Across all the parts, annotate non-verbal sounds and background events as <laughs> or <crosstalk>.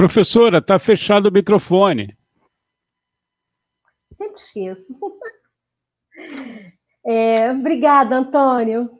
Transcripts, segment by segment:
Professora, está fechado o microfone. Sempre esqueço. É, obrigada, Antônio.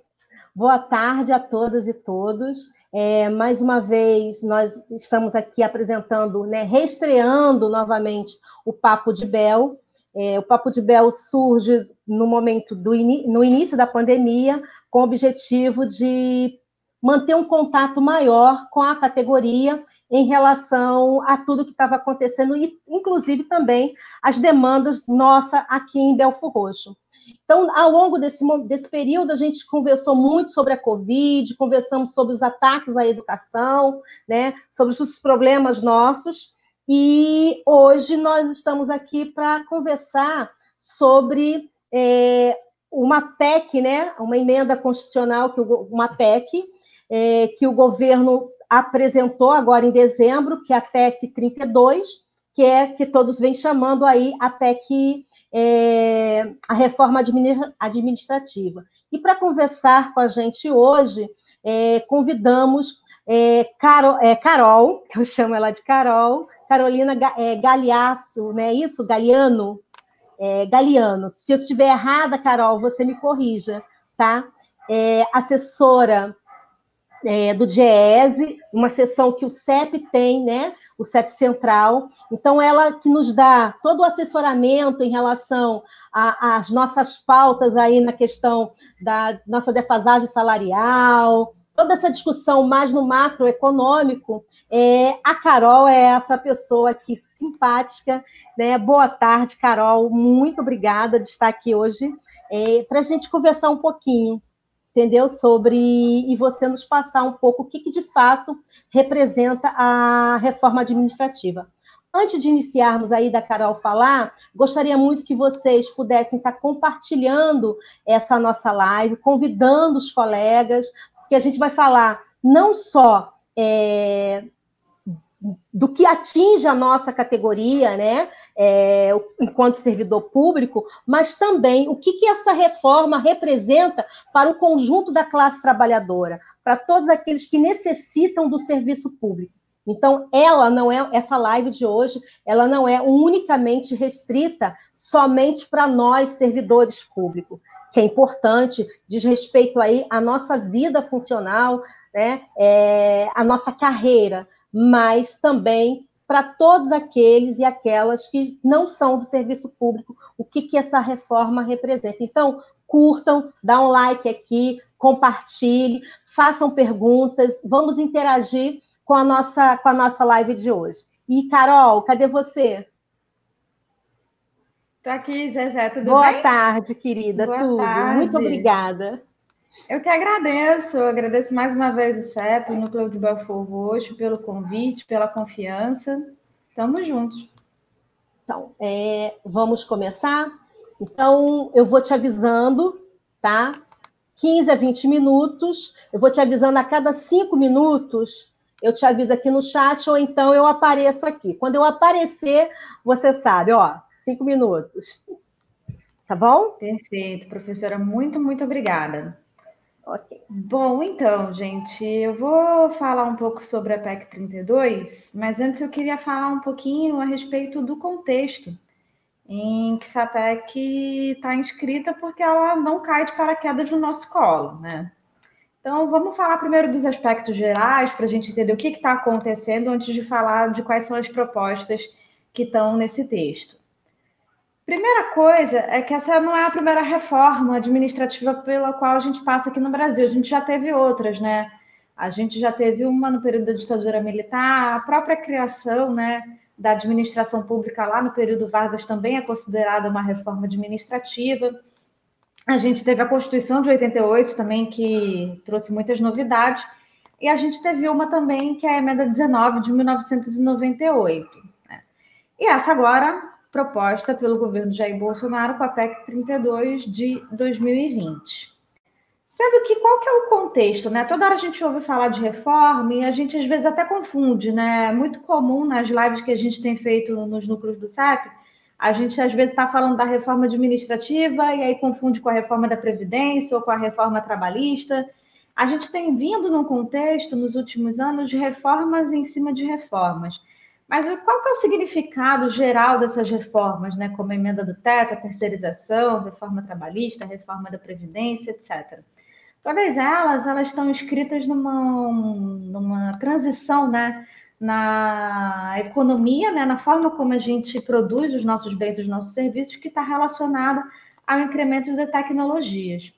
Boa tarde a todas e todos. É, mais uma vez, nós estamos aqui apresentando, né, reestreando novamente o Papo de Bel. É, o Papo de Bel surge no momento do no início da pandemia, com o objetivo de manter um contato maior com a categoria em relação a tudo que estava acontecendo, e inclusive também as demandas nossa aqui em Belfo Roxo. Então, ao longo desse, desse período, a gente conversou muito sobre a Covid, conversamos sobre os ataques à educação, né, sobre os problemas nossos, e hoje nós estamos aqui para conversar sobre é, uma PEC, né, uma emenda constitucional, que uma PEC, é, que o governo apresentou agora em dezembro, que é a PEC 32, que é que todos vêm chamando aí a PEC, é, a reforma administrativa. E para conversar com a gente hoje, é, convidamos é, Carol, é, Carol, <laughs> que eu chamo ela de Carol, Carolina é, Galeaço, né? Isso, Galiano, é, Galiano. Se eu estiver errada, Carol, você me corrija, tá? É, assessora é, do DIEESE, uma sessão que o CEP tem, né? O CEP Central. Então, ela que nos dá todo o assessoramento em relação às nossas pautas aí na questão da nossa defasagem salarial, toda essa discussão mais no macroeconômico, é, a Carol é essa pessoa aqui simpática, né? Boa tarde, Carol. Muito obrigada de estar aqui hoje é, para a gente conversar um pouquinho, entendeu? Sobre e você nos passar um pouco o que, que de fato representa a reforma administrativa. Antes de iniciarmos aí da Carol falar, gostaria muito que vocês pudessem estar compartilhando essa nossa live, convidando os colegas, que a gente vai falar não só é, do que atinge a nossa categoria, né, é, enquanto servidor público, mas também o que, que essa reforma representa para o conjunto da classe trabalhadora, para todos aqueles que necessitam do serviço público. Então, ela não é essa live de hoje, ela não é unicamente restrita somente para nós servidores públicos que é importante, diz respeito aí à nossa vida funcional, né, é, a nossa carreira, mas também para todos aqueles e aquelas que não são do serviço público, o que, que essa reforma representa. Então, curtam, dá um like aqui, compartilhe, façam perguntas, vamos interagir com a nossa, com a nossa live de hoje. E, Carol, cadê você? Estou aqui, Zezé, tudo Boa bem? Boa tarde, querida, Boa tudo. Tarde. Muito obrigada. Eu que agradeço, eu agradeço mais uma vez o CEP, o Núcleo de Belfor Roxo, pelo convite, pela confiança. Estamos juntos. Então, é, vamos começar? Então, eu vou te avisando, tá? 15 a 20 minutos. Eu vou te avisando a cada cinco minutos. Eu te aviso aqui no chat, ou então eu apareço aqui. Quando eu aparecer, você sabe, ó, cinco minutos. Tá bom? Perfeito, professora. Muito, muito obrigada. Bom, então, gente, eu vou falar um pouco sobre a PEC 32, mas antes eu queria falar um pouquinho a respeito do contexto em que essa PEC está inscrita, porque ela não cai de paraquedas no nosso colo, né? Então, vamos falar primeiro dos aspectos gerais, para a gente entender o que está acontecendo, antes de falar de quais são as propostas que estão nesse texto. Primeira coisa é que essa não é a primeira reforma administrativa pela qual a gente passa aqui no Brasil. A gente já teve outras, né? A gente já teve uma no período da ditadura militar, a própria criação, né, da administração pública lá no período Vargas também é considerada uma reforma administrativa. A gente teve a Constituição de 88 também, que trouxe muitas novidades. E a gente teve uma também, que é a Emenda 19 de 1998. Né? E essa agora proposta pelo governo Jair Bolsonaro com a PEC 32 de 2020. Sendo que qual que é o contexto, né? Toda hora a gente ouve falar de reforma e a gente às vezes até confunde, né? É muito comum nas lives que a gente tem feito nos núcleos do SAP, a gente às vezes está falando da reforma administrativa e aí confunde com a reforma da Previdência ou com a reforma trabalhista. A gente tem vindo num contexto nos últimos anos de reformas em cima de reformas. Mas qual que é o significado geral dessas reformas, né? Como a emenda do teto, a terceirização, reforma trabalhista, reforma da Previdência, etc. Todas elas, elas estão escritas numa, numa transição, né? Na economia, né? na forma como a gente produz os nossos bens, os nossos serviços, que está relacionada ao incremento de tecnologias.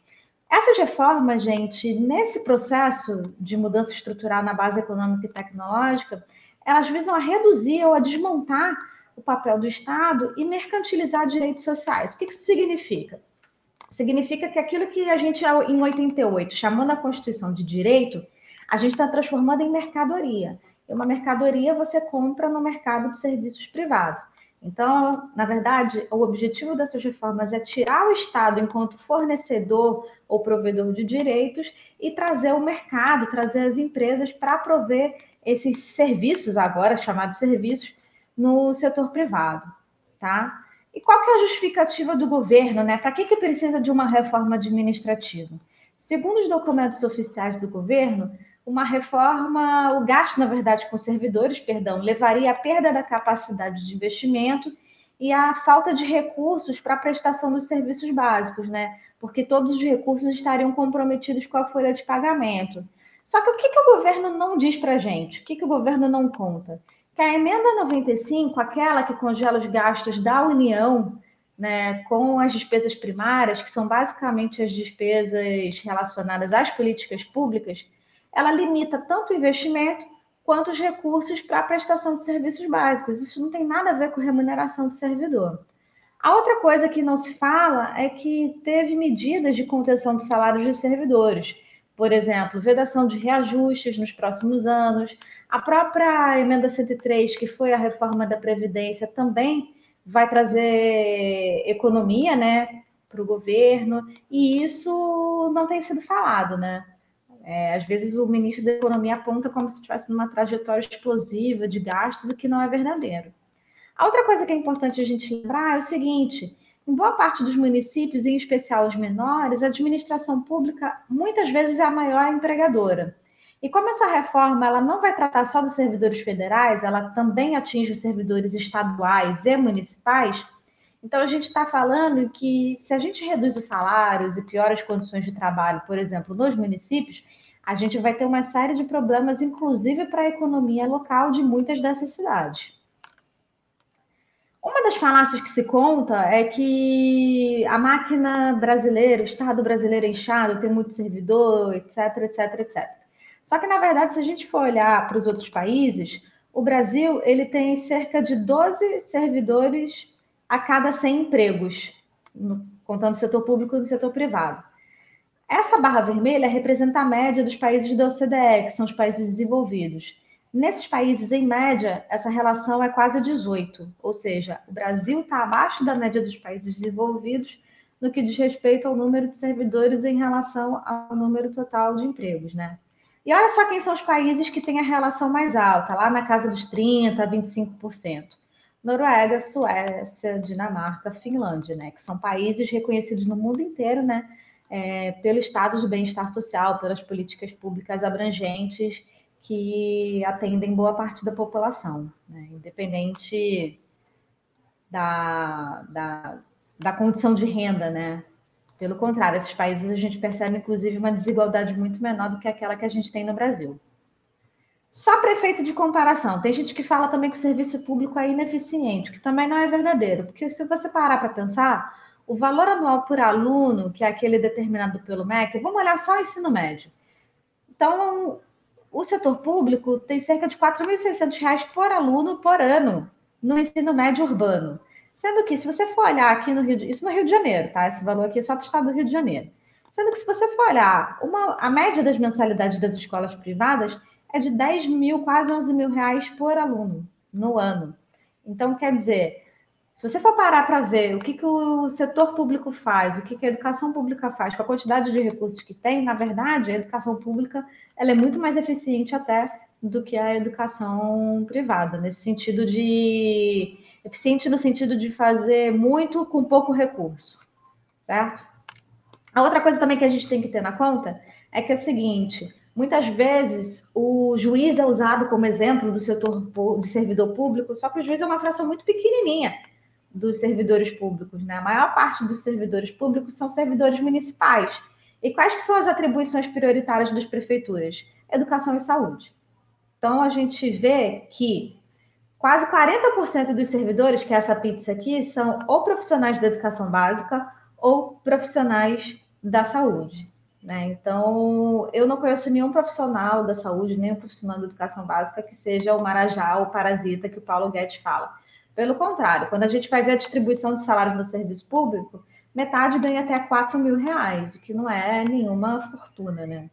Essas reformas, gente, nesse processo de mudança estrutural na base econômica e tecnológica, elas visam a reduzir ou a desmontar o papel do Estado e mercantilizar direitos sociais. O que isso significa? Significa que aquilo que a gente, em 88, chamou na Constituição de direito, a gente está transformando em mercadoria. E uma mercadoria você compra no mercado de serviços privados. Então, na verdade, o objetivo dessas reformas é tirar o Estado enquanto fornecedor ou provedor de direitos e trazer o mercado, trazer as empresas para prover esses serviços, agora chamados serviços, no setor privado, tá? E qual que é a justificativa do governo, né? Para que, que precisa de uma reforma administrativa? Segundo os documentos oficiais do governo, uma reforma, o gasto, na verdade, com servidores, perdão, levaria à perda da capacidade de investimento e à falta de recursos para a prestação dos serviços básicos, né? Porque todos os recursos estariam comprometidos com a folha de pagamento. Só que o que, que o governo não diz para a gente? O que, que o governo não conta? Que a emenda 95, aquela que congela os gastos da União, né, com as despesas primárias, que são basicamente as despesas relacionadas às políticas públicas, ela limita tanto o investimento quanto os recursos para a prestação de serviços básicos. Isso não tem nada a ver com remuneração do servidor. A outra coisa que não se fala é que teve medidas de contenção dos salários dos servidores. Por exemplo, vedação de reajustes nos próximos anos. A própria emenda 103, que foi a reforma da Previdência, também vai trazer economia né, para o governo, e isso não tem sido falado, né? É, às vezes o ministro da Economia aponta como se estivesse numa trajetória explosiva de gastos, o que não é verdadeiro. A outra coisa que é importante a gente lembrar é o seguinte: em boa parte dos municípios, em especial os menores, a administração pública muitas vezes é a maior empregadora. E como essa reforma ela não vai tratar só dos servidores federais, ela também atinge os servidores estaduais e municipais, então, a gente está falando que se a gente reduz os salários e piora as condições de trabalho, por exemplo, nos municípios, a gente vai ter uma série de problemas, inclusive para a economia local de muitas dessas cidades. Uma das falácias que se conta é que a máquina brasileira, o Estado brasileiro é inchado, tem muito servidor, etc, etc, etc. Só que, na verdade, se a gente for olhar para os outros países, o Brasil ele tem cerca de 12 servidores a cada 100 empregos, contando o setor público e o setor privado. Essa barra vermelha representa a média dos países da OCDE, que são os países desenvolvidos. Nesses países, em média, essa relação é quase 18, ou seja, o Brasil está abaixo da média dos países desenvolvidos no que diz respeito ao número de servidores em relação ao número total de empregos, né? E olha só quem são os países que têm a relação mais alta, lá na casa dos 30%, 25%. Noruega, Suécia, Dinamarca, Finlândia, né? Que são países reconhecidos no mundo inteiro, né? É, pelo estado de bem-estar social, pelas políticas públicas abrangentes que atendem boa parte da população, né? independente da, da, da condição de renda, né? Pelo contrário, esses países a gente percebe, inclusive, uma desigualdade muito menor do que aquela que a gente tem no Brasil. Só prefeito de comparação. Tem gente que fala também que o serviço público é ineficiente, que também não é verdadeiro, porque se você parar para pensar, o valor anual por aluno, que é aquele determinado pelo MEC, vamos olhar só o ensino médio. Então, o setor público tem cerca de R$ 4.600 por aluno por ano no ensino médio urbano. Sendo que, se você for olhar aqui no Rio de isso no Rio de Janeiro, tá? Esse valor aqui é só para o estado do Rio de Janeiro. Sendo que, se você for olhar uma, a média das mensalidades das escolas privadas é de 10 mil, quase 11 mil reais por aluno no ano. Então, quer dizer, se você for parar para ver o que, que o setor público faz, o que, que a educação pública faz com a quantidade de recursos que tem, na verdade, a educação pública ela é muito mais eficiente até do que a educação privada, nesse sentido de eficiente no sentido de fazer muito com pouco recurso, certo? A outra coisa também que a gente tem que ter na conta é que é o seguinte: Muitas vezes o juiz é usado como exemplo do setor de servidor público, só que o juiz é uma fração muito pequenininha dos servidores públicos, né? A maior parte dos servidores públicos são servidores municipais. E quais que são as atribuições prioritárias das prefeituras? Educação e saúde. Então a gente vê que quase 40% dos servidores, que é essa pizza aqui, são ou profissionais da educação básica ou profissionais da saúde. Né? Então, eu não conheço nenhum profissional da saúde, nenhum profissional da educação básica que seja o marajá ou parasita que o Paulo Guedes fala. Pelo contrário, quando a gente vai ver a distribuição de salários no serviço público, metade ganha até 4 mil reais, o que não é nenhuma fortuna, né?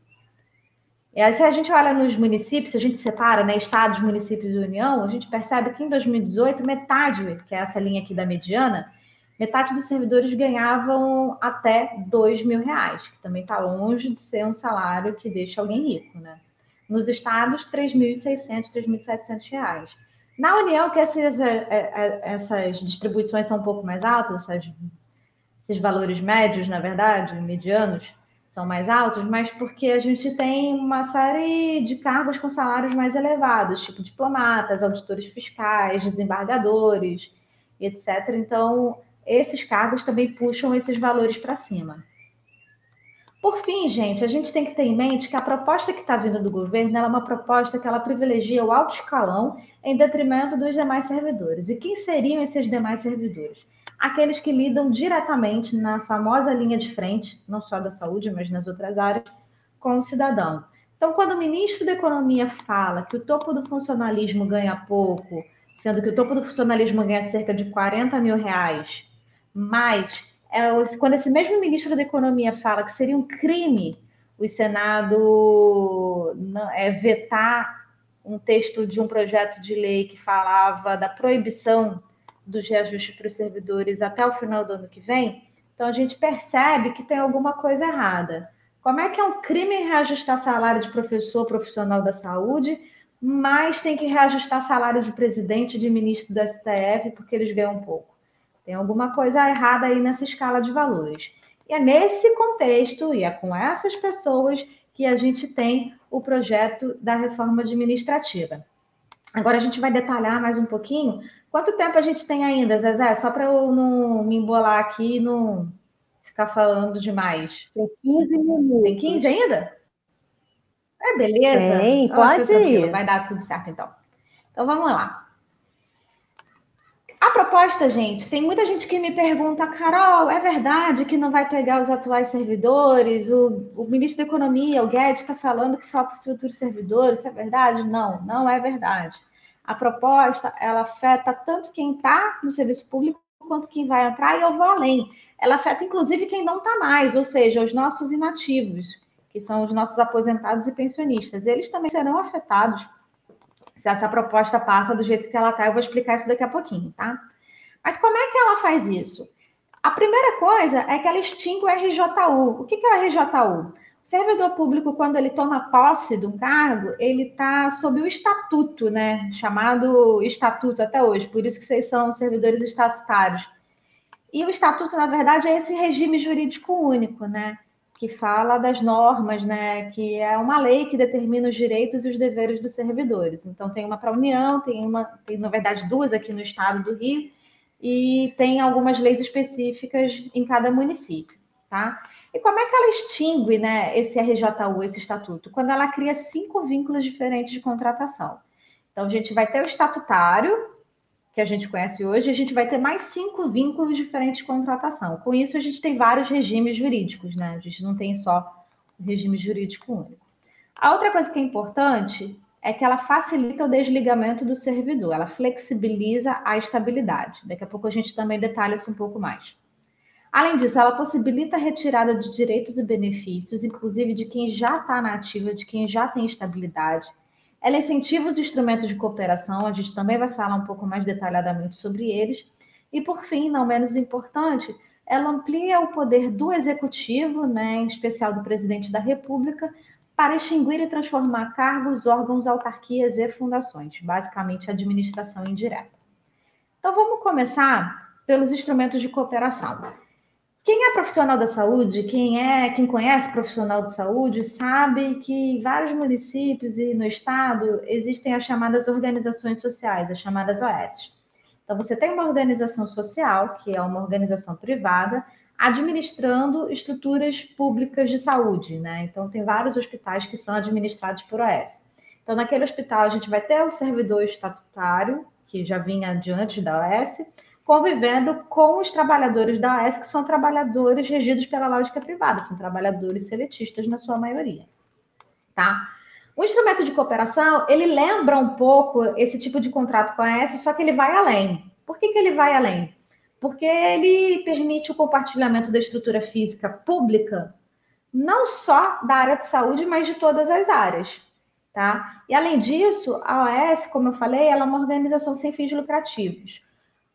E aí, se a gente olha nos municípios, se a gente separa né, estados, municípios e União, a gente percebe que em 2018, metade, que é essa linha aqui da mediana, metade dos servidores ganhavam até 2 mil reais, que também está longe de ser um salário que deixa alguém rico, né? Nos estados, 3.600, 3.700 reais. Na União, que essas, é, é, essas distribuições são um pouco mais altas, essas, esses valores médios, na verdade, medianos, são mais altos, mas porque a gente tem uma série de cargos com salários mais elevados, tipo diplomatas, auditores fiscais, desembargadores, etc. Então, esses cargos também puxam esses valores para cima. Por fim, gente, a gente tem que ter em mente que a proposta que está vindo do governo é uma proposta que ela privilegia o alto escalão em detrimento dos demais servidores. E quem seriam esses demais servidores? Aqueles que lidam diretamente na famosa linha de frente, não só da saúde, mas nas outras áreas, com o cidadão. Então, quando o ministro da Economia fala que o topo do funcionalismo ganha pouco, sendo que o topo do funcionalismo ganha cerca de 40 mil reais, mas é, quando esse mesmo ministro da Economia fala que seria um crime o Senado é, vetar um texto de um projeto de lei que falava da proibição dos reajustes para os servidores até o final do ano que vem, então a gente percebe que tem alguma coisa errada. Como é que é um crime reajustar salário de professor profissional da saúde, mas tem que reajustar salário de presidente de ministro do STF porque eles ganham pouco? Tem alguma coisa errada aí nessa escala de valores. E é nesse contexto, e é com essas pessoas, que a gente tem o projeto da reforma administrativa. Agora a gente vai detalhar mais um pouquinho. Quanto tempo a gente tem ainda, Zezé? Só para eu não me embolar aqui e não ficar falando demais. Tem 15 minutos. Tem 15 ainda? É, beleza. Tem, pode ir. Vai dar tudo certo, então. Então, vamos lá. A proposta, gente, tem muita gente que me pergunta, Carol, é verdade que não vai pegar os atuais servidores? O, o ministro da Economia, o Guedes, está falando que só para os futuros servidores, isso é verdade? Não, não é verdade. A proposta, ela afeta tanto quem está no serviço público quanto quem vai entrar, e eu vou além. Ela afeta, inclusive, quem não está mais, ou seja, os nossos inativos, que são os nossos aposentados e pensionistas. Eles também serão afetados se essa proposta passa do jeito que ela está. Eu vou explicar isso daqui a pouquinho, tá? Mas como é que ela faz isso? A primeira coisa é que ela extingue o RJU. O que é o RJU? O servidor público, quando ele toma posse de um cargo, ele está sob o estatuto, né? Chamado estatuto até hoje, por isso que vocês são servidores estatutários. E o estatuto, na verdade, é esse regime jurídico único, né? Que fala das normas, né, que é uma lei que determina os direitos e os deveres dos servidores. Então tem uma para a União, tem uma, tem na verdade duas aqui no estado do Rio e tem algumas leis específicas em cada município, tá? E como é que ela extingue, né, esse RJU, esse estatuto? Quando ela cria cinco vínculos diferentes de contratação. Então a gente vai ter o estatutário, que a gente conhece hoje, a gente vai ter mais cinco vínculos diferentes de contratação. Com isso, a gente tem vários regimes jurídicos, né? A gente não tem só regime jurídico único. A outra coisa que é importante é que ela facilita o desligamento do servidor, ela flexibiliza a estabilidade. Daqui a pouco a gente também detalha isso um pouco mais. Além disso, ela possibilita a retirada de direitos e benefícios, inclusive de quem já está na ativa, de quem já tem estabilidade, ela incentiva os instrumentos de cooperação, a gente também vai falar um pouco mais detalhadamente sobre eles. E, por fim, não menos importante, ela amplia o poder do executivo, né, em especial do presidente da República, para extinguir e transformar cargos, órgãos, autarquias e fundações, basicamente administração indireta. Então, vamos começar pelos instrumentos de cooperação. Quem é profissional da saúde, quem é, quem conhece profissional de saúde, sabe que em vários municípios e no estado existem as chamadas organizações sociais, as chamadas OS. Então você tem uma organização social, que é uma organização privada, administrando estruturas públicas de saúde, né? Então tem vários hospitais que são administrados por OS. Então naquele hospital a gente vai ter o servidor estatutário, que já vinha adiante da OS, convivendo com os trabalhadores da AES, que são trabalhadores regidos pela lógica privada, são trabalhadores seletistas na sua maioria. Tá? O instrumento de cooperação, ele lembra um pouco esse tipo de contrato com a AES, só que ele vai além. Por que, que ele vai além? Porque ele permite o compartilhamento da estrutura física pública, não só da área de saúde, mas de todas as áreas. Tá? E além disso, a OAS, como eu falei, ela é uma organização sem fins lucrativos.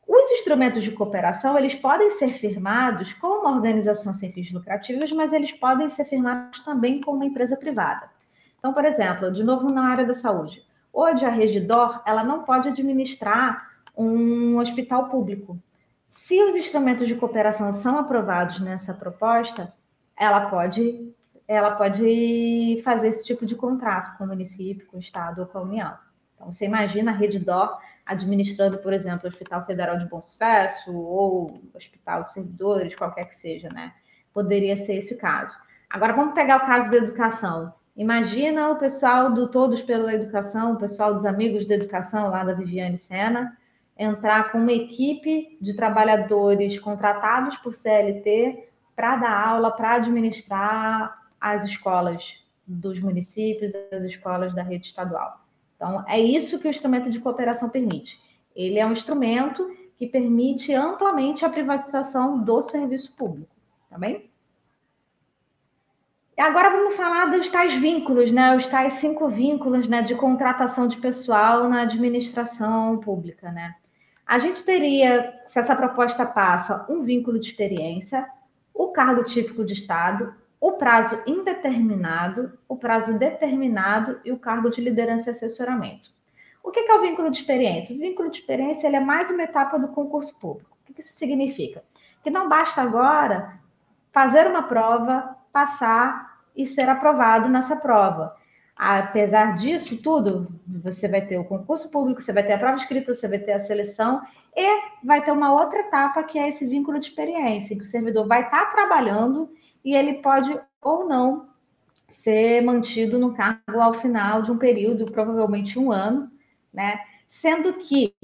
Os instrumentos de cooperação, eles podem ser firmados com uma organização sem fins lucrativos, mas eles podem ser firmados também com uma empresa privada. Então, por exemplo, de novo na área da saúde. Hoje a Regidor, ela não pode administrar um hospital público. Se os instrumentos de cooperação são aprovados nessa proposta, ela pode ela pode fazer esse tipo de contrato com o município, com o estado ou com a União. Então, você imagina a Redidor administrando, por exemplo, o Hospital Federal de Bom Sucesso ou Hospital de Servidores, qualquer que seja, né? Poderia ser esse o caso. Agora vamos pegar o caso da educação. Imagina o pessoal do Todos pela Educação, o pessoal dos Amigos da Educação, lá da Viviane Sena, entrar com uma equipe de trabalhadores contratados por CLT para dar aula, para administrar as escolas dos municípios, as escolas da rede estadual. Então, é isso que o instrumento de cooperação permite. Ele é um instrumento que permite amplamente a privatização do serviço público, tá bem? E agora vamos falar dos tais vínculos, né? Os tais cinco vínculos, né, de contratação de pessoal na administração pública, né? A gente teria, se essa proposta passa, um vínculo de experiência, o cargo típico de Estado, o prazo indeterminado, o prazo determinado e o cargo de liderança e assessoramento. O que é o vínculo de experiência? O vínculo de experiência ele é mais uma etapa do concurso público. O que isso significa? Que não basta agora fazer uma prova, passar e ser aprovado nessa prova. Apesar disso tudo, você vai ter o concurso público, você vai ter a prova escrita, você vai ter a seleção e vai ter uma outra etapa que é esse vínculo de experiência, em que o servidor vai estar trabalhando e ele pode ou não ser mantido no cargo ao final de um período, provavelmente um ano, né? Sendo que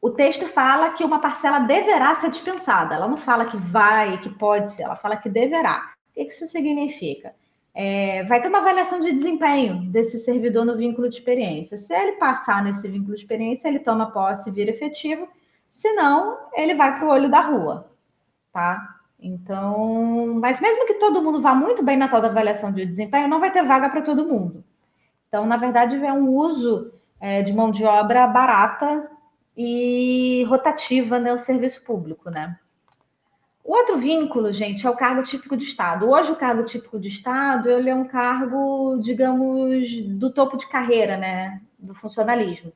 o texto fala que uma parcela deverá ser dispensada. Ela não fala que vai, que pode ser, ela fala que deverá. O que isso significa? É, vai ter uma avaliação de desempenho desse servidor no vínculo de experiência. Se ele passar nesse vínculo de experiência, ele toma posse e vira efetivo. Se não, ele vai para o olho da rua, tá? Então, mas mesmo que todo mundo vá muito bem na tal da avaliação de desempenho, não vai ter vaga para todo mundo. Então, na verdade, é um uso é, de mão de obra barata e rotativa no né, serviço público, né? O outro vínculo, gente, é o cargo típico de Estado. Hoje, o cargo típico de Estado, ele é um cargo, digamos, do topo de carreira, né, do funcionalismo.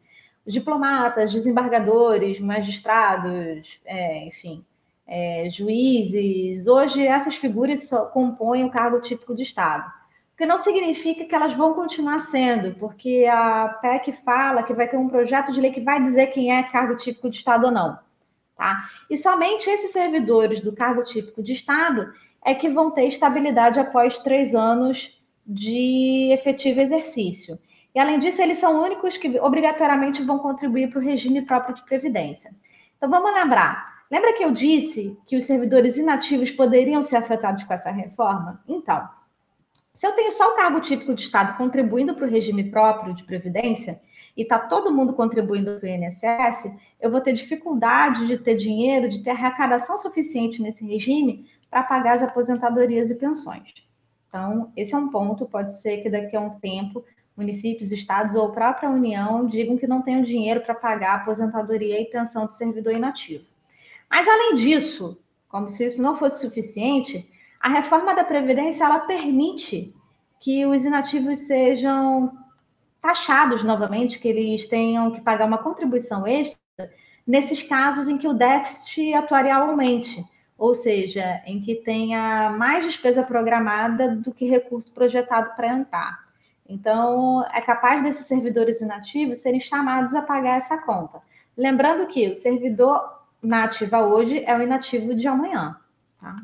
Os diplomatas, desembargadores, magistrados, é, enfim, é, juízes, hoje essas figuras compõem o cargo típico de Estado. O que não significa que elas vão continuar sendo, porque a PEC fala que vai ter um projeto de lei que vai dizer quem é cargo típico de Estado ou não. Tá? E somente esses servidores do cargo típico de Estado é que vão ter estabilidade após três anos de efetivo exercício. E, além disso, eles são únicos que obrigatoriamente vão contribuir para o regime próprio de previdência. Então, vamos lembrar: Lembra que eu disse que os servidores inativos poderiam ser afetados com essa reforma? Então, se eu tenho só o cargo típico de Estado contribuindo para o regime próprio de previdência e está todo mundo contribuindo para o INSS, eu vou ter dificuldade de ter dinheiro, de ter arrecadação suficiente nesse regime para pagar as aposentadorias e pensões. Então, esse é um ponto. Pode ser que daqui a um tempo municípios, estados ou própria União digam que não tenham dinheiro para pagar a aposentadoria e pensão do servidor inativo. Mas, além disso, como se isso não fosse suficiente, a reforma da Previdência ela permite que os inativos sejam taxados novamente, que eles tenham que pagar uma contribuição extra nesses casos em que o déficit atuarial aumente. ou seja, em que tenha mais despesa programada do que recurso projetado para entrar. Então, é capaz desses servidores inativos serem chamados a pagar essa conta. Lembrando que o servidor na ativa hoje é o inativo de amanhã. Tá?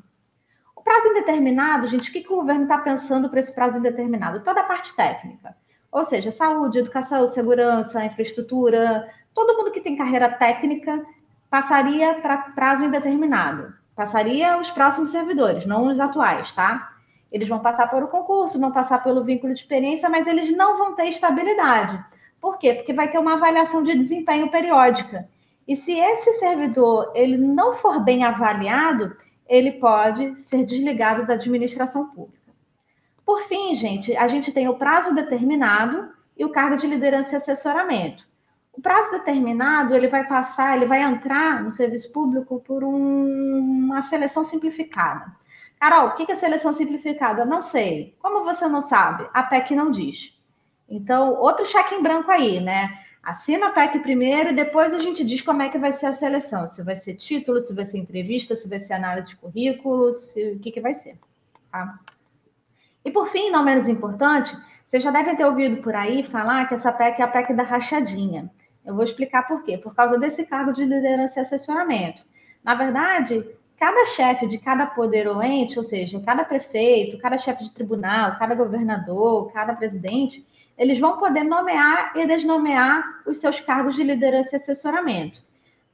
O prazo indeterminado, gente, o que, que o governo está pensando para esse prazo indeterminado? Toda a parte técnica. Ou seja, saúde, educação, segurança, infraestrutura, todo mundo que tem carreira técnica passaria para prazo indeterminado. Passaria os próximos servidores, não os atuais, tá? Eles vão passar por o concurso, vão passar pelo vínculo de experiência, mas eles não vão ter estabilidade. Por quê? Porque vai ter uma avaliação de desempenho periódica. E se esse servidor ele não for bem avaliado, ele pode ser desligado da administração pública. Por fim, gente, a gente tem o prazo determinado e o cargo de liderança e assessoramento. O prazo determinado, ele vai passar, ele vai entrar no serviço público por um, uma seleção simplificada. Carol, o que é seleção simplificada? Não sei. Como você não sabe? A PEC não diz. Então, outro cheque em branco aí, né? Assina a PEC primeiro e depois a gente diz como é que vai ser a seleção. Se vai ser título, se vai ser entrevista, se vai ser análise de currículos, o que, que vai ser. Tá? E por fim, não menos importante, vocês já devem ter ouvido por aí falar que essa PEC é a PEC da rachadinha. Eu vou explicar por quê. Por causa desse cargo de liderança e assessoramento. Na verdade, cada chefe de cada poder ou ente, ou seja, cada prefeito, cada chefe de tribunal, cada governador, cada presidente, eles vão poder nomear e desnomear os seus cargos de liderança e assessoramento.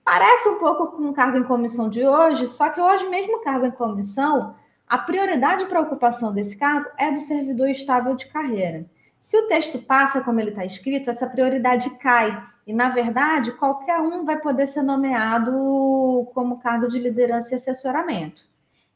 Parece um pouco com o cargo em comissão de hoje, só que hoje, mesmo cargo em comissão, a prioridade para a ocupação desse cargo é do servidor estável de carreira. Se o texto passa como ele está escrito, essa prioridade cai e, na verdade, qualquer um vai poder ser nomeado como cargo de liderança e assessoramento.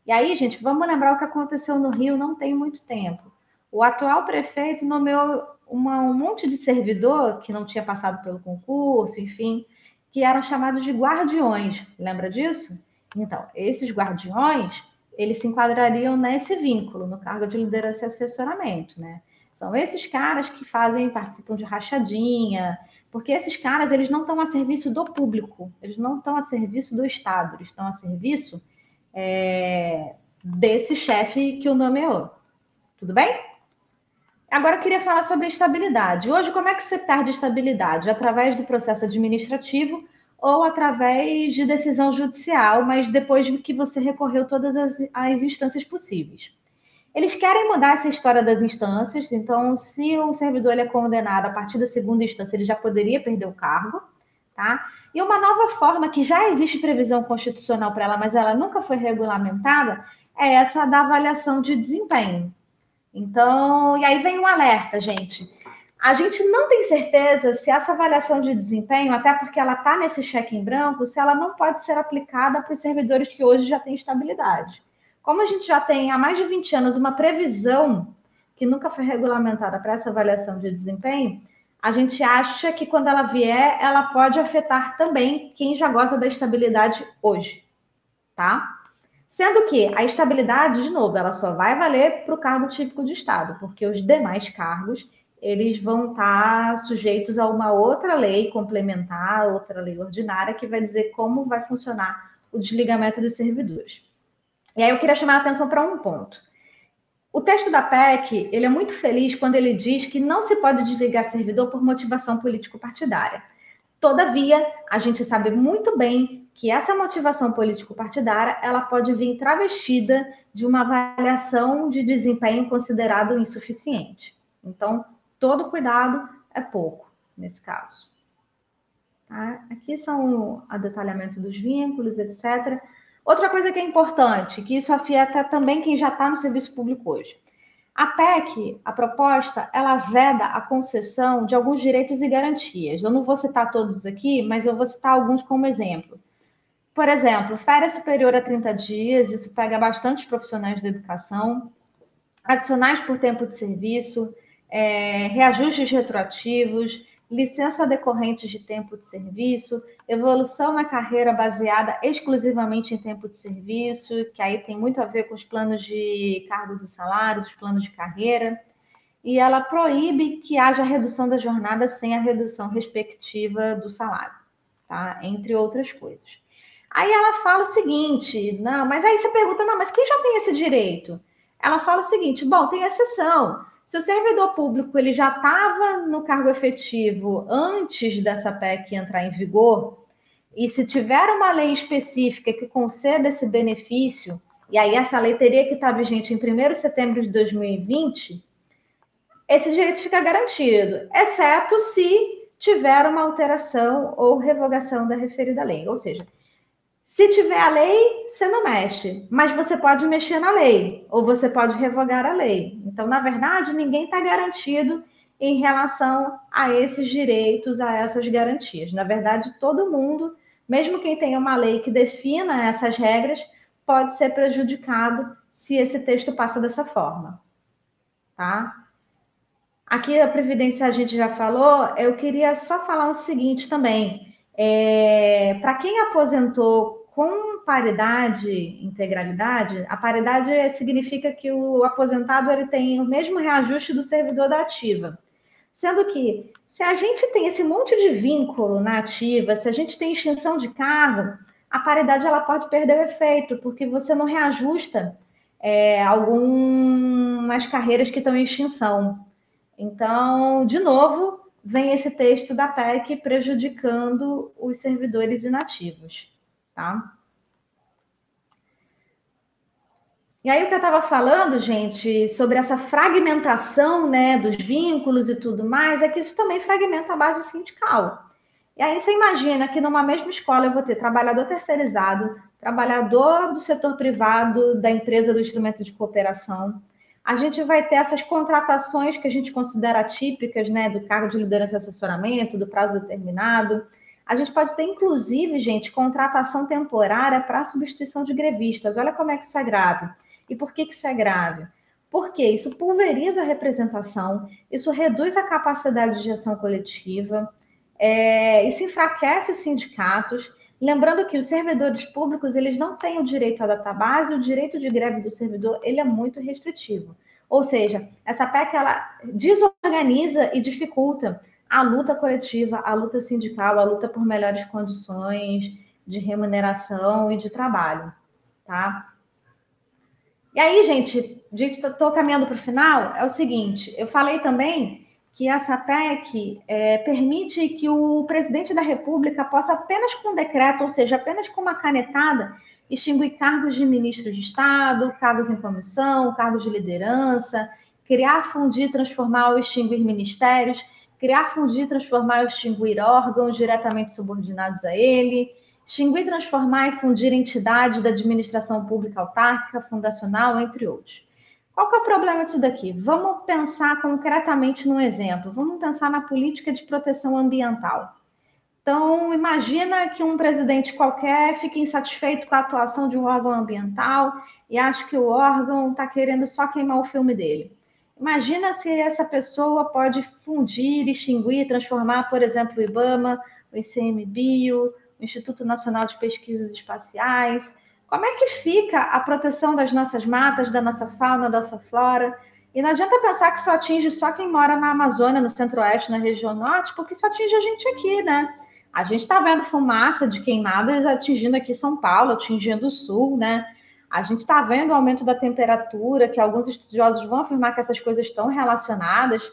E aí, gente, vamos lembrar o que aconteceu no Rio não tem muito tempo. O atual prefeito nomeou uma, um monte de servidor que não tinha passado pelo concurso, enfim, que eram chamados de guardiões. Lembra disso? Então, esses guardiões, eles se enquadrariam nesse vínculo, no cargo de liderança e assessoramento, né? São esses caras que fazem, participam de rachadinha, porque esses caras, eles não estão a serviço do público, eles não estão a serviço do Estado, eles estão a serviço é, desse chefe que o nomeou. Tudo bem? Agora eu queria falar sobre estabilidade. Hoje, como é que você perde estabilidade? Através do processo administrativo ou através de decisão judicial, mas depois que você recorreu todas as, as instâncias possíveis. Eles querem mudar essa história das instâncias, então, se o servidor é condenado a partir da segunda instância, ele já poderia perder o cargo, tá? E uma nova forma que já existe previsão constitucional para ela, mas ela nunca foi regulamentada, é essa da avaliação de desempenho. Então, e aí vem um alerta, gente. A gente não tem certeza se essa avaliação de desempenho, até porque ela está nesse cheque em branco, se ela não pode ser aplicada para os servidores que hoje já têm estabilidade. Como a gente já tem há mais de 20 anos uma previsão que nunca foi regulamentada para essa avaliação de desempenho, a gente acha que quando ela vier, ela pode afetar também quem já goza da estabilidade hoje, tá? Sendo que a estabilidade, de novo, ela só vai valer para o cargo típico de Estado, porque os demais cargos eles vão estar sujeitos a uma outra lei complementar, outra lei ordinária, que vai dizer como vai funcionar o desligamento dos servidores. E aí eu queria chamar a atenção para um ponto. O texto da PEC, ele é muito feliz quando ele diz que não se pode desligar servidor por motivação político-partidária. Todavia, a gente sabe muito bem que essa motivação político-partidária, ela pode vir travestida de uma avaliação de desempenho considerado insuficiente. Então, todo cuidado é pouco nesse caso. Tá? Aqui são o detalhamento dos vínculos, etc. Outra coisa que é importante, que isso afeta também quem já está no serviço público hoje. A PEC, a proposta, ela veda a concessão de alguns direitos e garantias. Eu não vou citar todos aqui, mas eu vou citar alguns como exemplo. Por exemplo, férias superior a 30 dias, isso pega bastante profissionais da educação, adicionais por tempo de serviço, é, reajustes retroativos, licença decorrente de tempo de serviço, evolução na carreira baseada exclusivamente em tempo de serviço, que aí tem muito a ver com os planos de cargos e salários, os planos de carreira, e ela proíbe que haja redução da jornada sem a redução respectiva do salário, tá? Entre outras coisas. Aí ela fala o seguinte: não, mas aí você pergunta, não, mas quem já tem esse direito? Ela fala o seguinte: bom, tem exceção. Se o servidor público ele já estava no cargo efetivo antes dessa PEC entrar em vigor, e se tiver uma lei específica que conceda esse benefício, e aí essa lei teria que estar vigente em 1 de setembro de 2020, esse direito fica garantido, exceto se tiver uma alteração ou revogação da referida lei. Ou seja, se tiver a lei, você não mexe, mas você pode mexer na lei, ou você pode revogar a lei. Então, na verdade, ninguém está garantido em relação a esses direitos, a essas garantias. Na verdade, todo mundo, mesmo quem tem uma lei que defina essas regras, pode ser prejudicado se esse texto passa dessa forma. Tá? Aqui a Previdência a gente já falou, eu queria só falar o seguinte também. É, Para quem aposentou com paridade, integralidade, a paridade significa que o aposentado ele tem o mesmo reajuste do servidor da ativa. Sendo que, se a gente tem esse monte de vínculo na ativa, se a gente tem extinção de cargo, a paridade ela pode perder o efeito, porque você não reajusta é, algumas carreiras que estão em extinção. Então, de novo, vem esse texto da PEC prejudicando os servidores inativos, tá? E aí o que eu estava falando, gente, sobre essa fragmentação, né, dos vínculos e tudo mais, é que isso também fragmenta a base sindical. E aí você imagina que numa mesma escola eu vou ter trabalhador terceirizado, trabalhador do setor privado, da empresa do instrumento de cooperação, a gente vai ter essas contratações que a gente considera típicas, né, do cargo de liderança e assessoramento, do prazo determinado. A gente pode ter, inclusive, gente, contratação temporária para substituição de grevistas. Olha como é que isso é grave. E por que, que isso é grave? Porque isso pulveriza a representação, isso reduz a capacidade de ação coletiva, é, isso enfraquece os sindicatos Lembrando que os servidores públicos, eles não têm o direito à database, o direito de greve do servidor, ele é muito restritivo. Ou seja, essa PEC, ela desorganiza e dificulta a luta coletiva, a luta sindical, a luta por melhores condições de remuneração e de trabalho, tá? E aí, gente, estou caminhando para o final, é o seguinte, eu falei também que essa PEC é, permite que o presidente da República possa apenas com decreto, ou seja, apenas com uma canetada, extinguir cargos de ministro de Estado, cargos em comissão, cargos de liderança, criar, fundir, transformar ou extinguir ministérios, criar, fundir, transformar ou extinguir órgãos diretamente subordinados a ele, extinguir, transformar e fundir entidades da administração pública autárquica, fundacional, entre outros. Qual que é o problema disso daqui? Vamos pensar concretamente num exemplo. Vamos pensar na política de proteção ambiental. Então, imagina que um presidente qualquer fique insatisfeito com a atuação de um órgão ambiental e acha que o órgão está querendo só queimar o filme dele. Imagina se essa pessoa pode fundir, extinguir, transformar, por exemplo, o IBAMA, o ICMBio, o Instituto Nacional de Pesquisas Espaciais, como é que fica a proteção das nossas matas, da nossa fauna, da nossa flora? E não adianta pensar que isso atinge só quem mora na Amazônia, no Centro-Oeste, na região norte, porque isso atinge a gente aqui, né? A gente está vendo fumaça de queimadas atingindo aqui São Paulo, atingindo o sul, né? A gente está vendo o aumento da temperatura, que alguns estudiosos vão afirmar que essas coisas estão relacionadas.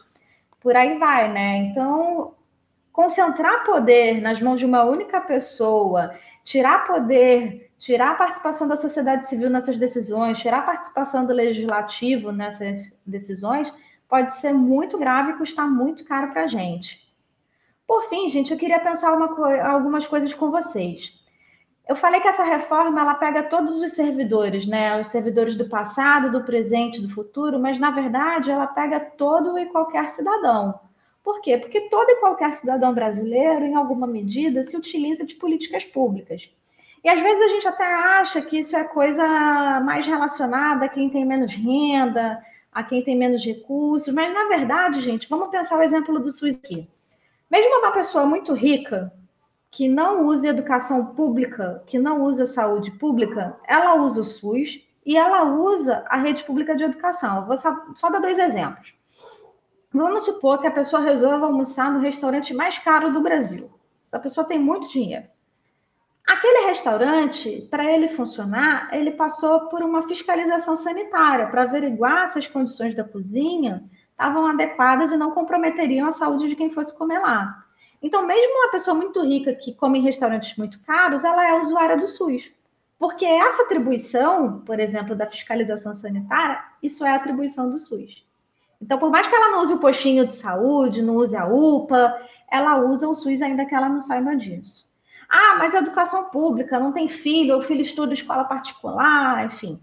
Por aí vai, né? Então, concentrar poder nas mãos de uma única pessoa, tirar poder tirar a participação da sociedade civil nessas decisões, tirar a participação do legislativo nessas decisões, pode ser muito grave e custar muito caro para a gente. Por fim, gente, eu queria pensar co algumas coisas com vocês. Eu falei que essa reforma ela pega todos os servidores, né? Os servidores do passado, do presente, do futuro, mas na verdade ela pega todo e qualquer cidadão. Por quê? Porque todo e qualquer cidadão brasileiro, em alguma medida, se utiliza de políticas públicas. E às vezes a gente até acha que isso é coisa mais relacionada a quem tem menos renda, a quem tem menos recursos, mas na verdade, gente, vamos pensar o exemplo do SUS aqui. Mesmo uma pessoa muito rica, que não usa educação pública, que não usa saúde pública, ela usa o SUS e ela usa a rede pública de educação. Eu vou só dar dois exemplos. Vamos supor que a pessoa resolva almoçar no restaurante mais caro do Brasil. Essa pessoa tem muito dinheiro. Aquele restaurante, para ele funcionar, ele passou por uma fiscalização sanitária para averiguar se as condições da cozinha estavam adequadas e não comprometeriam a saúde de quem fosse comer lá. Então, mesmo uma pessoa muito rica que come em restaurantes muito caros, ela é usuária do SUS. Porque essa atribuição, por exemplo, da fiscalização sanitária, isso é atribuição do SUS. Então, por mais que ela não use o postinho de saúde, não use a UPA, ela usa o SUS ainda que ela não saiba disso. Ah, mas educação pública, não tem filho, o filho estuda escola particular, enfim.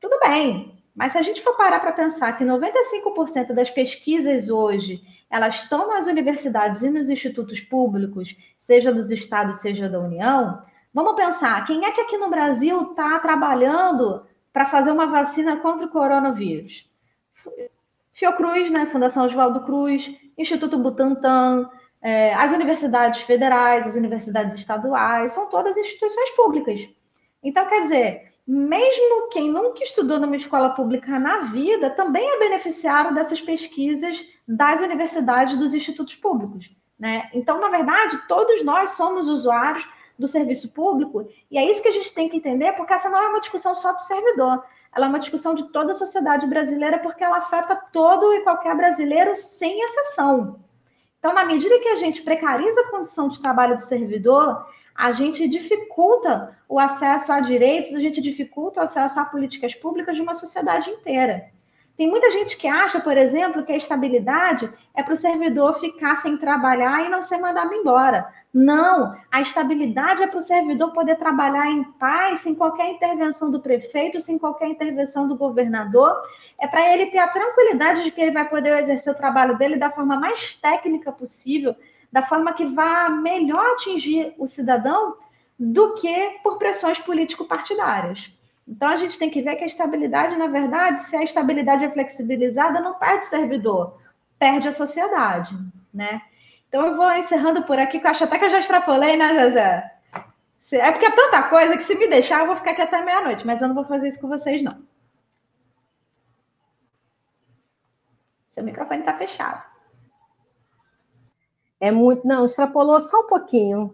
Tudo bem, mas se a gente for parar para pensar que 95% das pesquisas hoje, elas estão nas universidades e nos institutos públicos, seja dos estados, seja da União, Vamos pensar, quem é que aqui no Brasil está trabalhando para fazer uma vacina contra o coronavírus? Fiocruz, né? Fundação Oswaldo Cruz, Instituto Butantan, é, as universidades federais, as universidades estaduais, são todas instituições públicas. Então, quer dizer, mesmo quem nunca estudou numa escola pública na vida também é beneficiário dessas pesquisas das universidades, dos institutos públicos. Né? Então, na verdade, todos nós somos usuários do serviço público, e é isso que a gente tem que entender, porque essa não é uma discussão só do servidor, ela é uma discussão de toda a sociedade brasileira, porque ela afeta todo e qualquer brasileiro, sem exceção. Então, na medida que a gente precariza a condição de trabalho do servidor, a gente dificulta o acesso a direitos, a gente dificulta o acesso a políticas públicas de uma sociedade inteira. Tem muita gente que acha, por exemplo, que a estabilidade é para o servidor ficar sem trabalhar e não ser mandado embora. Não, a estabilidade é para o servidor poder trabalhar em paz, sem qualquer intervenção do prefeito, sem qualquer intervenção do governador. É para ele ter a tranquilidade de que ele vai poder exercer o trabalho dele da forma mais técnica possível, da forma que vá melhor atingir o cidadão do que por pressões político-partidárias. Então a gente tem que ver que a estabilidade, na verdade, se a estabilidade é flexibilizada, não perde o servidor, perde a sociedade, né? Então eu vou encerrando por aqui, que eu acho até que eu já extrapolei, né, Zezé? É porque é tanta coisa que se me deixar, eu vou ficar aqui até meia-noite, mas eu não vou fazer isso com vocês, não. Seu microfone está fechado. É muito. Não, extrapolou só um pouquinho.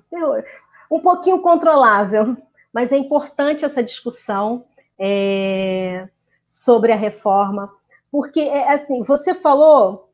Um pouquinho controlável. Mas é importante essa discussão é, sobre a reforma, porque, é, assim, você falou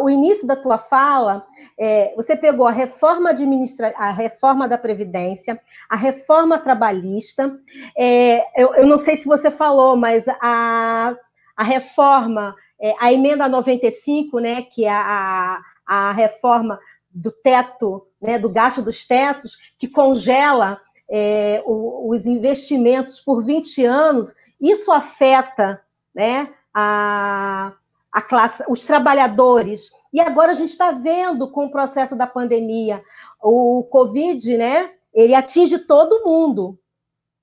o início da tua fala, é, você pegou a reforma administra a reforma da Previdência, a reforma trabalhista, é, eu, eu, não sei se você falou, mas a, a reforma, é, a emenda 95, né, que é a, a reforma do teto, né, do gasto dos tetos, que congela é, os investimentos por 20 anos, isso afeta né, a a classe, os trabalhadores. E agora a gente está vendo com o processo da pandemia, o Covid, né? Ele atinge todo mundo.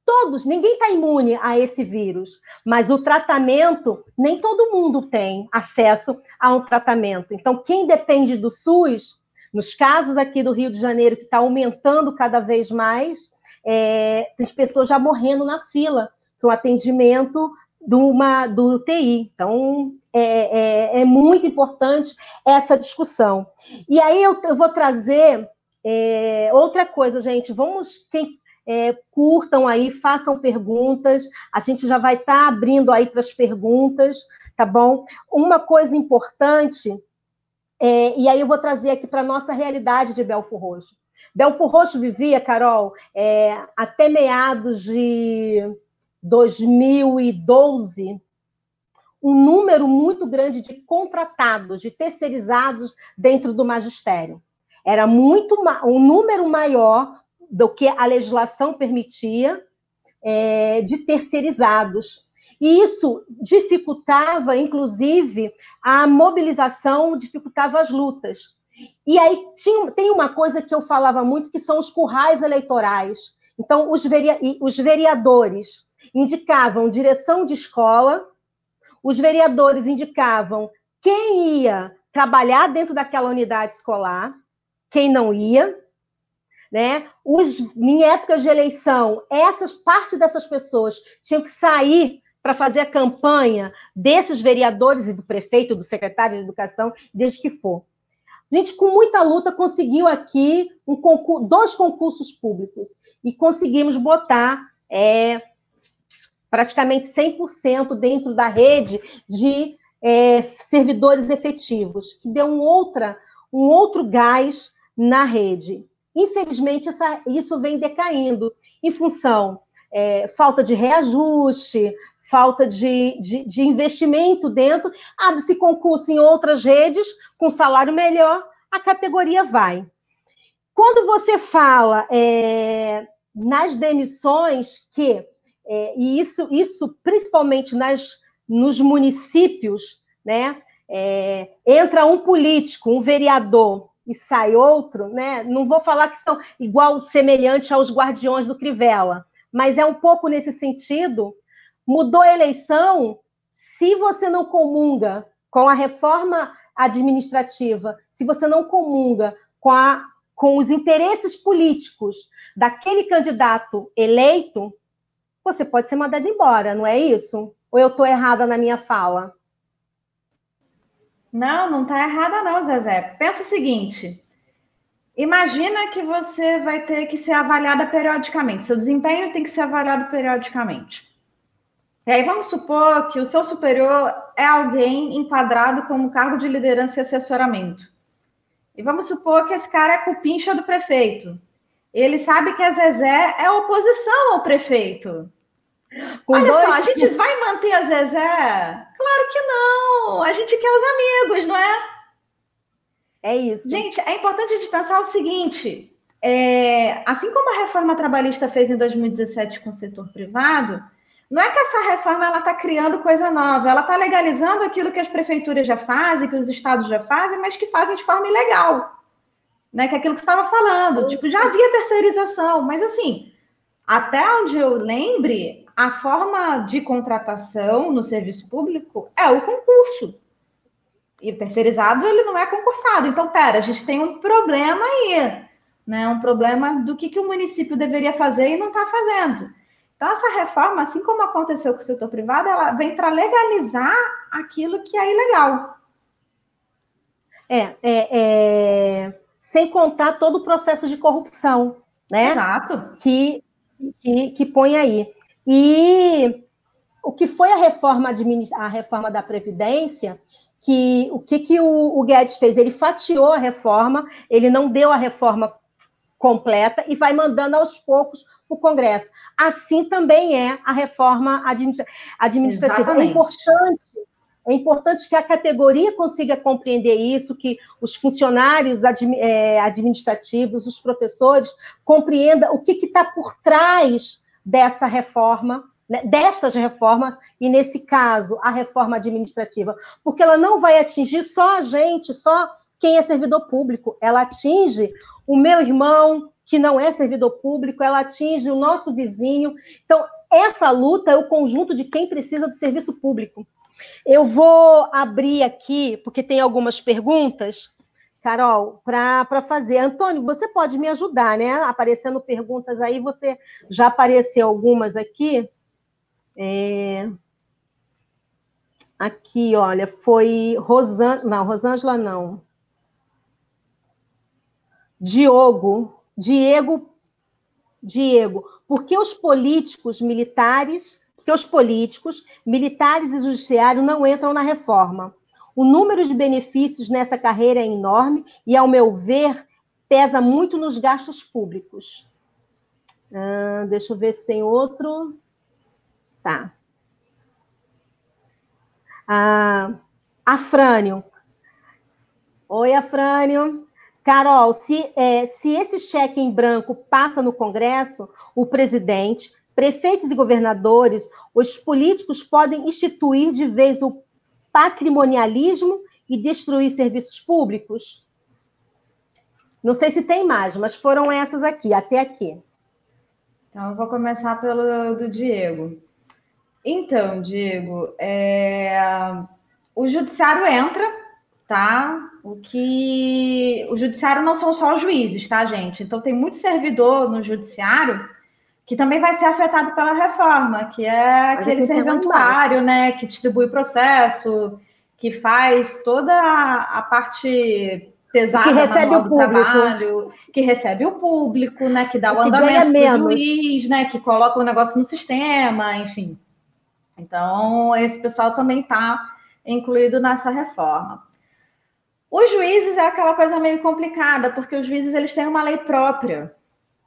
Todos, ninguém está imune a esse vírus, mas o tratamento, nem todo mundo tem acesso a um tratamento. Então, quem depende do SUS, nos casos aqui do Rio de Janeiro, que está aumentando cada vez mais, é, tem pessoas já morrendo na fila para o atendimento do, uma, do UTI. Então, é, é, é, muito importante essa discussão. E aí eu, eu vou trazer é, outra coisa, gente. Vamos, quem é, curtam aí, façam perguntas. A gente já vai estar tá abrindo aí para as perguntas, tá bom? Uma coisa importante, é, e aí eu vou trazer aqui para a nossa realidade de Belfor Roxo. Belfor Roxo vivia, Carol, é, até meados de 2012, um número muito grande de contratados, de terceirizados dentro do magistério. Era muito um número maior do que a legislação permitia é, de terceirizados. E isso dificultava, inclusive, a mobilização, dificultava as lutas. E aí tinha, tem uma coisa que eu falava muito, que são os currais eleitorais. Então, os, veria, os vereadores indicavam direção de escola, os vereadores indicavam quem ia trabalhar dentro daquela unidade escolar, quem não ia, né? Os, em épocas de eleição, essas parte dessas pessoas tinham que sair para fazer a campanha desses vereadores e do prefeito, do secretário de educação, desde que for. A gente, com muita luta, conseguiu aqui um concurso, dois concursos públicos e conseguimos botar é, praticamente 100% dentro da rede de é, servidores efetivos, que deu um, outra, um outro gás na rede. Infelizmente, essa, isso vem decaindo em função é, falta de reajuste, falta de, de, de investimento dentro, abre-se concurso em outras redes com salário melhor, a categoria vai. Quando você fala é, nas demissões, que, é, e isso, isso principalmente nas, nos municípios, né, é, entra um político, um vereador, e sai outro, né? Não vou falar que são igual, semelhante aos guardiões do Crivella, mas é um pouco nesse sentido. Mudou a eleição, se você não comunga com a reforma administrativa, se você não comunga com, a, com os interesses políticos daquele candidato eleito, você pode ser mandado embora, não é isso? Ou eu estou errada na minha fala? Não, não está errada não, Zezé. Pensa o seguinte, imagina que você vai ter que ser avaliada periodicamente, seu desempenho tem que ser avaliado periodicamente. E aí vamos supor que o seu superior é alguém enquadrado como cargo de liderança e assessoramento. E vamos supor que esse cara é cupincha do prefeito. Ele sabe que a Zezé é oposição ao prefeito. Com Olha dois... só, a gente vai manter a Zezé? Claro que não. A gente quer os amigos, não é? É isso. Gente, é importante de pensar o seguinte: é, assim como a reforma trabalhista fez em 2017 com o setor privado, não é que essa reforma ela está criando coisa nova, ela está legalizando aquilo que as prefeituras já fazem, que os estados já fazem, mas que fazem de forma ilegal. Né? Que é aquilo que você estava falando. Tipo, já havia terceirização, mas assim, até onde eu lembre, a forma de contratação no serviço público é o concurso. E o terceirizado, ele não é concursado. Então, pera, a gente tem um problema aí, né? Um problema do que, que o município deveria fazer e não está fazendo. Então, essa reforma, assim como aconteceu com o setor privado, ela vem para legalizar aquilo que é ilegal. É, é, é, sem contar todo o processo de corrupção, né? Exato. Que, que, que põe aí. E o que foi a reforma, a reforma da Previdência, que o que, que o, o Guedes fez? Ele fatiou a reforma, ele não deu a reforma completa e vai mandando aos poucos o Congresso. Assim também é a reforma administrativa. É importante, é importante que a categoria consiga compreender isso, que os funcionários é, administrativos, os professores, compreendam o que está por trás dessa reforma, né, dessas reformas, e nesse caso, a reforma administrativa, porque ela não vai atingir só a gente, só quem é servidor público, ela atinge o meu irmão, que não é servidor público, ela atinge o nosso vizinho. Então, essa luta é o conjunto de quem precisa do serviço público. Eu vou abrir aqui, porque tem algumas perguntas, Carol, para fazer. Antônio, você pode me ajudar, né? Aparecendo perguntas aí, você já apareceu algumas aqui. É... Aqui, olha, foi Rosângela, não, Rosângela não. Diogo, Diego, Diego, por que os políticos militares, que os políticos, militares e judiciário não entram na reforma? O número de benefícios nessa carreira é enorme e, ao meu ver, pesa muito nos gastos públicos. Ah, deixa eu ver se tem outro. Tá. Ah, Afrânio. Oi, Afrânio. Carol, se, é, se esse cheque em branco passa no Congresso, o presidente, prefeitos e governadores, os políticos podem instituir de vez o patrimonialismo e destruir serviços públicos? Não sei se tem mais, mas foram essas aqui, até aqui. Então, eu vou começar pelo do Diego. Então, Diego, é... o judiciário entra, tá? O que o judiciário não são só os juízes, tá, gente? Então tem muito servidor no judiciário que também vai ser afetado pela reforma, que é aquele serventuário, né, que distribui o processo, que faz toda a, parte pesada, que recebe o público, trabalho, que recebe o público, né, que dá o que andamento do juiz, né, que coloca o negócio no sistema, enfim. Então, esse pessoal também está incluído nessa reforma. Os juízes é aquela coisa meio complicada, porque os juízes eles têm uma lei própria,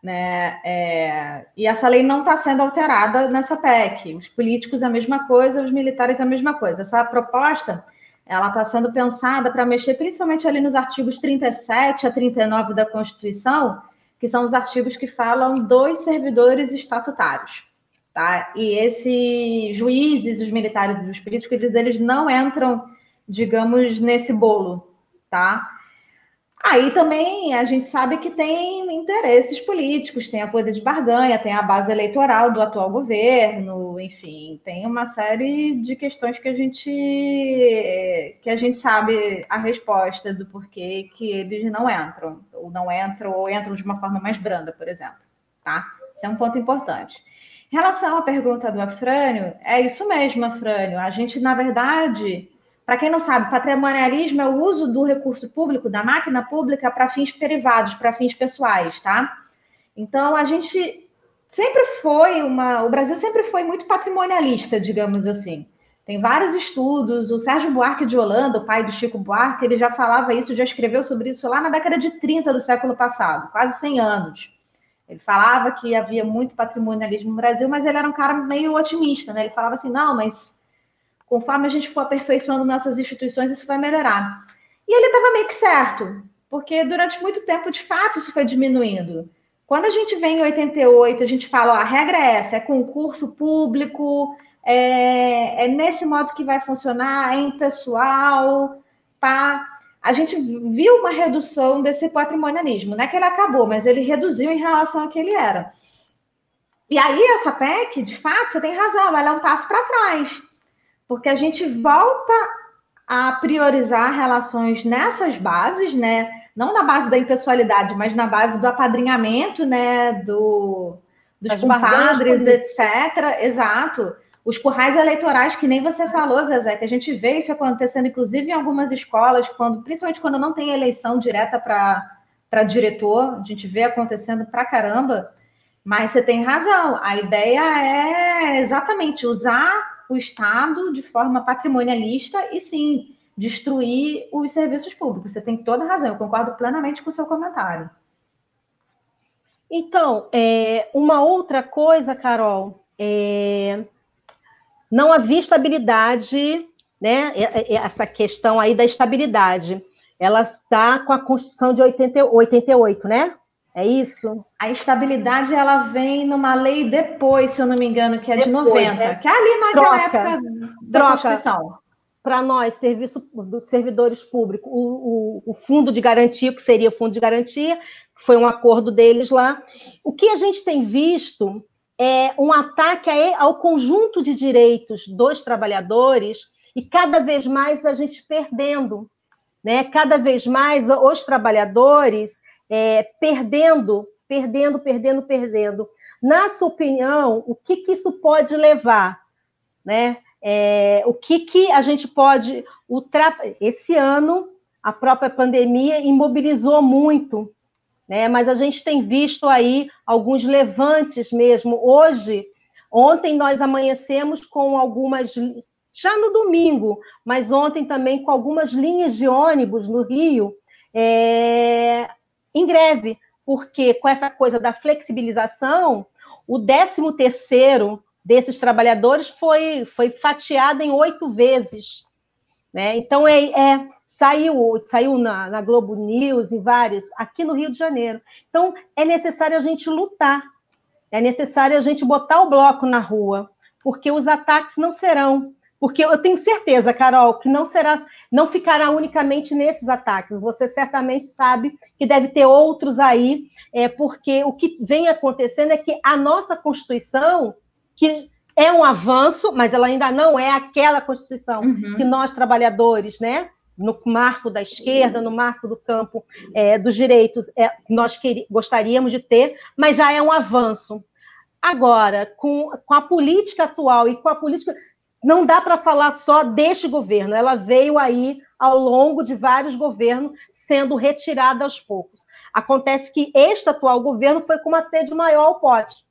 né? É, e essa lei não está sendo alterada nessa PEC. Os políticos a mesma coisa, os militares a mesma coisa. Essa proposta ela está sendo pensada para mexer principalmente ali nos artigos 37 a 39 da Constituição, que são os artigos que falam dos servidores estatutários. Tá? E esses juízes, os militares e os políticos, eles, eles não entram, digamos, nesse bolo, tá? Aí também a gente sabe que tem interesses políticos, tem a poder de barganha, tem a base eleitoral do atual governo, enfim, tem uma série de questões que a gente que a gente sabe a resposta do porquê que eles não entram, ou não entram, ou entram de uma forma mais branda, por exemplo, tá? Isso é um ponto importante. Em relação à pergunta do Afrânio, é isso mesmo, Afrânio. A gente, na verdade, para quem não sabe, patrimonialismo é o uso do recurso público, da máquina pública, para fins privados, para fins pessoais, tá? Então, a gente sempre foi uma. O Brasil sempre foi muito patrimonialista, digamos assim. Tem vários estudos. O Sérgio Buarque de Holanda, o pai do Chico Buarque, ele já falava isso, já escreveu sobre isso lá na década de 30 do século passado, quase 100 anos. Ele falava que havia muito patrimonialismo no Brasil, mas ele era um cara meio otimista, né? Ele falava assim: não, mas conforme a gente for aperfeiçoando nossas instituições, isso vai melhorar. E ele estava meio que certo, porque durante muito tempo, de fato, isso foi diminuindo. Quando a gente vem em 88, a gente fala, ó, a regra é essa, é concurso público, é, é nesse modo que vai funcionar, é impessoal, pá. A gente viu uma redução desse patrimonialismo, não é que ele acabou, mas ele reduziu em relação ao que ele era. E aí, essa PEC, de fato, você tem razão, ela é um passo para trás porque a gente volta a priorizar relações nessas bases, né? Não na base da impessoalidade, mas na base do apadrinhamento, né? Do, dos As compadres, etc. Exato. Os currais eleitorais, que nem você falou, Zezé, que a gente vê isso acontecendo, inclusive em algumas escolas, quando, principalmente quando não tem eleição direta para diretor, a gente vê acontecendo pra caramba. Mas você tem razão, a ideia é exatamente usar o Estado de forma patrimonialista e sim destruir os serviços públicos. Você tem toda a razão, eu concordo plenamente com o seu comentário. Então, é, uma outra coisa, Carol, é, não havia estabilidade, né? Essa questão aí da estabilidade, ela está com a Constituição de 80, 88, né? É isso? A estabilidade ela vem numa lei depois, se eu não me engano, que é depois, de 90, né? que é ali naquela troca, época da troca. Constituição. Para nós, serviço dos servidores públicos, o, o, o, fundo de garantia, que seria o fundo de garantia, foi um acordo deles lá. O que a gente tem visto é um ataque ao conjunto de direitos dos trabalhadores e cada vez mais a gente perdendo. Né? Cada vez mais os trabalhadores é, perdendo, perdendo, perdendo, perdendo. Na sua opinião, o que, que isso pode levar? Né? É, o que, que a gente pode ultrapassar? Esse ano, a própria pandemia imobilizou muito, né? mas a gente tem visto aí alguns levantes mesmo. Hoje, ontem nós amanhecemos com algumas já no domingo, mas ontem também com algumas linhas de ônibus no Rio, é, em greve, porque com essa coisa da flexibilização, o 13 terceiro desses trabalhadores foi, foi fatiado em oito vezes. Né? Então, é, é, saiu, saiu na, na Globo News, em vários, aqui no Rio de Janeiro. Então, é necessário a gente lutar, é necessário a gente botar o bloco na rua, porque os ataques não serão porque eu tenho certeza, Carol, que não será, não ficará unicamente nesses ataques. Você certamente sabe que deve ter outros aí, é, porque o que vem acontecendo é que a nossa Constituição, que é um avanço, mas ela ainda não é aquela Constituição uhum. que nós, trabalhadores, né? no marco da esquerda, no marco do campo é, dos direitos, é, nós gostaríamos de ter, mas já é um avanço. Agora, com, com a política atual e com a política não dá para falar só deste governo, ela veio aí ao longo de vários governos sendo retirada aos poucos. Acontece que este atual governo foi com uma sede maior ao pote.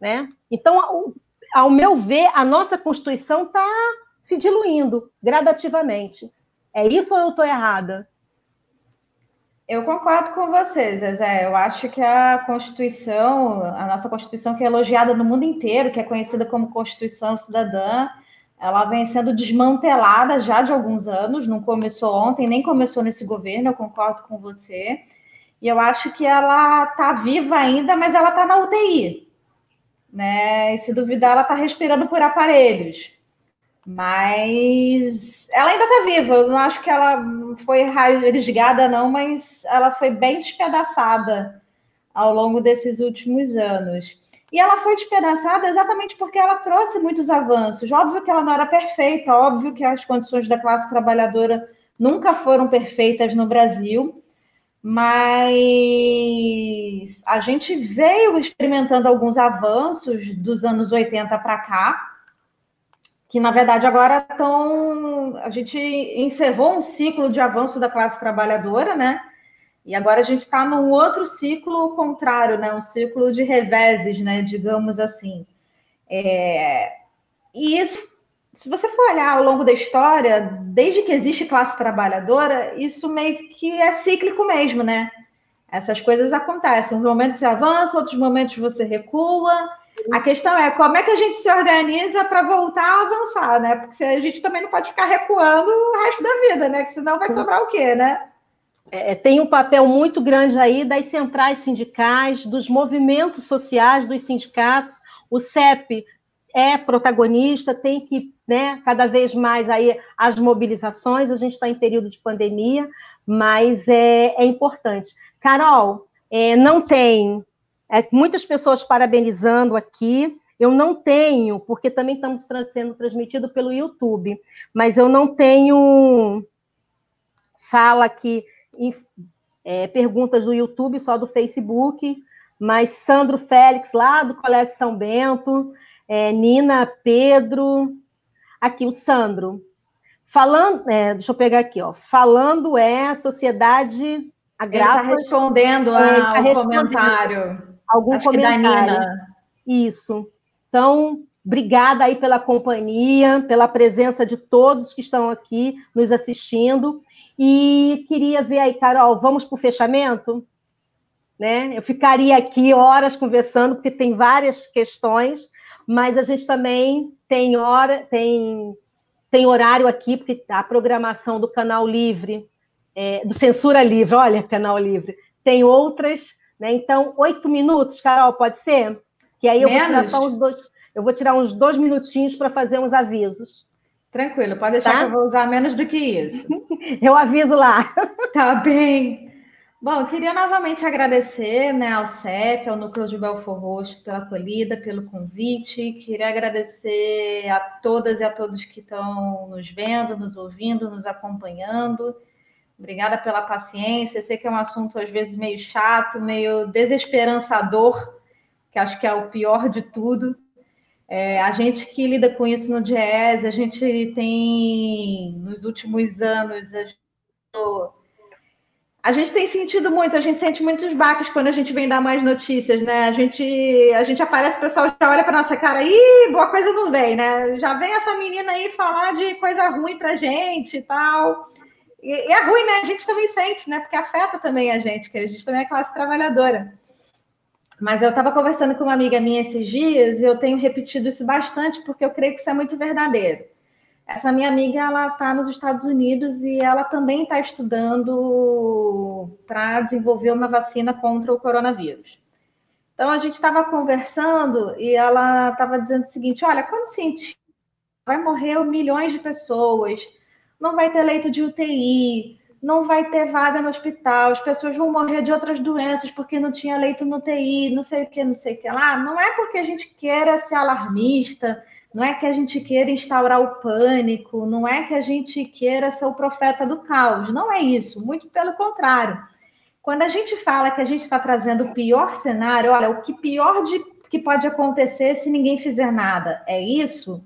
Né? Então, ao meu ver, a nossa Constituição está se diluindo gradativamente. É isso ou eu estou errada? Eu concordo com você, Zezé. Eu acho que a Constituição, a nossa Constituição, que é elogiada no mundo inteiro, que é conhecida como Constituição Cidadã, ela vem sendo desmantelada já de alguns anos, não começou ontem, nem começou nesse governo, eu concordo com você. E eu acho que ela está viva ainda, mas ela está na UTI. Né? E se duvidar, ela está respirando por aparelhos. Mas ela ainda está viva. Eu não acho que ela foi rasgada, não, mas ela foi bem despedaçada ao longo desses últimos anos. E ela foi despedaçada exatamente porque ela trouxe muitos avanços. Óbvio que ela não era perfeita, óbvio que as condições da classe trabalhadora nunca foram perfeitas no Brasil, mas a gente veio experimentando alguns avanços dos anos 80 para cá que na verdade agora estão. A gente encerrou um ciclo de avanço da classe trabalhadora, né? E agora a gente está num outro ciclo contrário, né? Um ciclo de reveses, né? Digamos assim. É... E isso, se você for olhar ao longo da história, desde que existe classe trabalhadora, isso meio que é cíclico mesmo, né? Essas coisas acontecem. Uns momentos você avança, outros momentos você recua. A questão é como é que a gente se organiza para voltar a avançar, né? Porque a gente também não pode ficar recuando o resto da vida, né? Que senão vai sobrar o quê, né? É, tem um papel muito grande aí das centrais sindicais, dos movimentos sociais, dos sindicatos. O CEP é protagonista, tem que, né, cada vez mais aí as mobilizações. A gente está em período de pandemia, mas é, é importante. Carol, é, não tem é, muitas pessoas parabenizando aqui. Eu não tenho, porque também estamos sendo transmitido pelo YouTube, mas eu não tenho fala aqui, é, perguntas do YouTube, só do Facebook, mas Sandro Félix, lá do Colégio São Bento, é, Nina, Pedro, aqui o Sandro. Falando, é, deixa eu pegar aqui, ó. Falando é a sociedade a Grafa. Ele está respondendo ao tá comentário algum Acho comentário. Isso. Então, obrigada aí pela companhia, pela presença de todos que estão aqui nos assistindo. E queria ver aí, Carol, vamos para o fechamento? Né? Eu ficaria aqui horas conversando, porque tem várias questões, mas a gente também tem hora, tem, tem horário aqui, porque a programação do canal livre, é, do Censura Livre, olha, canal livre, tem outras né? Então, oito minutos, Carol, pode ser? Que aí eu Menos? vou tirar só uns dois, eu vou tirar uns dois minutinhos para fazer uns avisos. Tranquilo, pode deixar tá? que eu vou usar menos do que isso. <laughs> eu aviso lá. <laughs> Tá bem. Bom, eu queria novamente agradecer né, ao CEP, ao Núcleo de Belfor Roxo, pela acolhida, pelo convite. Queria agradecer a todas e a todos que estão nos vendo, nos ouvindo, nos acompanhando. Obrigada pela paciência. Eu sei que é um assunto às vezes meio chato, meio desesperançador, que acho que é o pior de tudo. É, a gente que lida com isso no DIES, a gente tem, nos últimos anos, a gente, a gente, tem sentido muito, a gente sente muitos baques quando a gente vem dar mais notícias, né? A gente, a gente aparece, o pessoal já olha para nossa cara, e boa coisa não vem, né? Já vem essa menina aí falar de coisa ruim para gente e tal. E, e, é ruim, né? A gente também sente, né? Porque afeta também a gente, que a gente também é classe trabalhadora. Mas eu estava conversando com uma amiga minha esses dias e eu tenho repetido isso bastante porque eu creio que isso é muito verdadeiro. Essa minha amiga, ela está nos Estados Unidos e ela também está estudando para desenvolver uma vacina contra o coronavírus. Então, a gente estava conversando e ela estava dizendo o seguinte, olha, quando cientista vai morrer milhões de pessoas, não vai ter leito de UTI, não vai ter vaga no hospital, as pessoas vão morrer de outras doenças porque não tinha leito no UTI, não sei o que, não sei o que lá. Não é porque a gente queira ser alarmista, não é que a gente queira instaurar o pânico, não é que a gente queira ser o profeta do caos, não é isso, muito pelo contrário. Quando a gente fala que a gente está trazendo o pior cenário, olha, o que pior de, que pode acontecer se ninguém fizer nada é isso,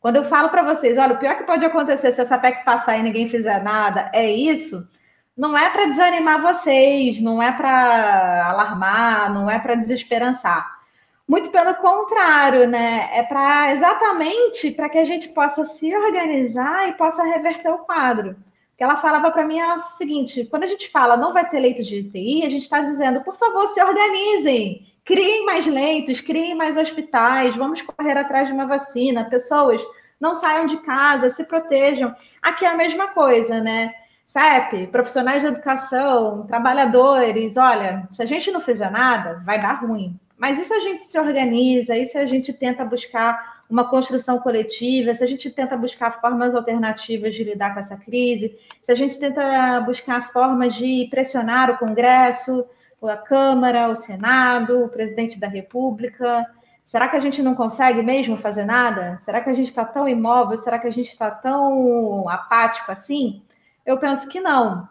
Quando eu falo para vocês, olha, o pior que pode acontecer se essa PEC passar e ninguém fizer nada é isso, não é para desanimar vocês, não é para alarmar, não é para desesperançar. Muito pelo contrário, né? É para exatamente para que a gente possa se organizar e possa reverter o quadro. Que ela falava para mim era o seguinte: quando a gente fala não vai ter leito de UTI, a gente está dizendo, por favor, se organizem, criem mais leitos, criem mais hospitais, vamos correr atrás de uma vacina, pessoas não saiam de casa, se protejam. Aqui é a mesma coisa, né? CEP, profissionais de educação, trabalhadores, olha, se a gente não fizer nada, vai dar ruim. Mas se a gente se organiza, se a gente tenta buscar uma construção coletiva, se a gente tenta buscar formas alternativas de lidar com essa crise, se a gente tenta buscar formas de pressionar o Congresso, a Câmara, o Senado, o presidente da República, será que a gente não consegue mesmo fazer nada? Será que a gente está tão imóvel? Será que a gente está tão apático assim? Eu penso que não.